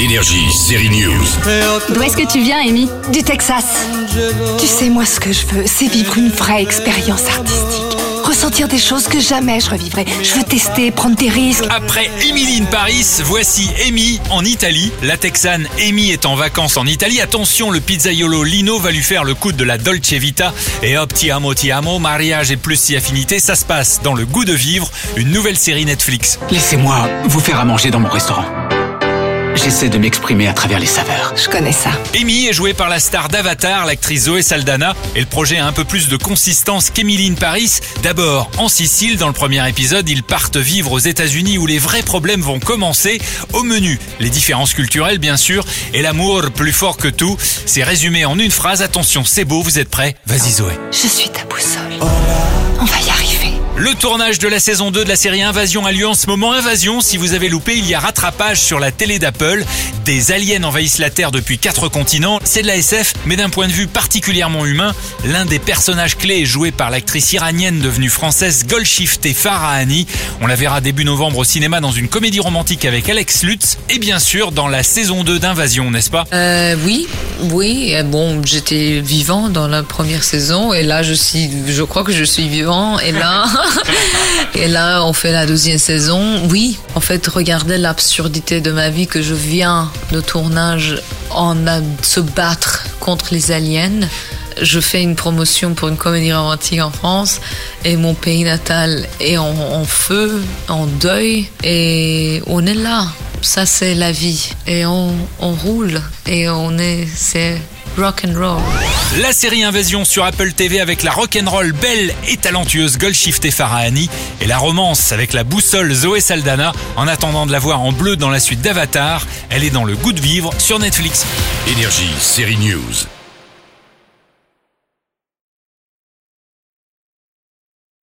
Énergie, série news. D'où est-ce que tu viens, Amy? Du Texas. Tu sais, moi, ce que je veux, c'est vivre une vraie expérience artistique. Ressentir des choses que jamais je revivrai. Je veux tester, prendre des risques. Après Emily in Paris, voici Amy en Italie. La Texane Amy est en vacances en Italie. Attention, le pizzaiolo Lino va lui faire le coup de la Dolce Vita. Et hop, ti amo, ti amo, mariage et plus si affinité, ça se passe dans Le Goût de Vivre, une nouvelle série Netflix. Laissez-moi vous faire à manger dans mon restaurant. J'essaie de m'exprimer à travers les saveurs. Je connais ça. Amy est jouée par la star d'Avatar, l'actrice Zoé Saldana, et le projet a un peu plus de consistance qu'Emily in Paris. D'abord, en Sicile, dans le premier épisode, ils partent vivre aux États-Unis où les vrais problèmes vont commencer. Au menu, les différences culturelles, bien sûr, et l'amour plus fort que tout. C'est résumé en une phrase. Attention, c'est beau, vous êtes prêts? Vas-y, Zoé. Je suis ta boussole. On va y arriver. Le tournage de la saison 2 de la série Invasion a lieu en ce moment. Invasion, si vous avez loupé, il y a rattrapage sur la télé d'Apple. Des aliens envahissent la Terre depuis quatre continents. C'est de la SF, mais d'un point de vue particulièrement humain. L'un des personnages clés est joué par l'actrice iranienne devenue française Golshifteh Farahani. On la verra début novembre au cinéma dans une comédie romantique avec Alex Lutz. Et bien sûr, dans la saison 2 d'Invasion, n'est-ce pas? Euh, oui, oui. Bon, j'étais vivant dans la première saison et là, je suis, je crois que je suis vivant. Et là, et là, on fait la deuxième saison. Oui, en fait, regardez l'absurdité de ma vie que je viens de tournage en se battre contre les aliens. Je fais une promotion pour une comédie romantique en France et mon pays natal est en, feu, en deuil et on est là. Ça c'est la vie et on, on roule et on est rock and roll. La série Invasion sur Apple TV avec la rock'n'roll belle et talentueuse Golshifteh Farahani et la romance avec la boussole Zoé Saldana. En attendant de la voir en bleu dans la suite d'Avatar, elle est dans le goût de vivre sur Netflix. Énergie, série news.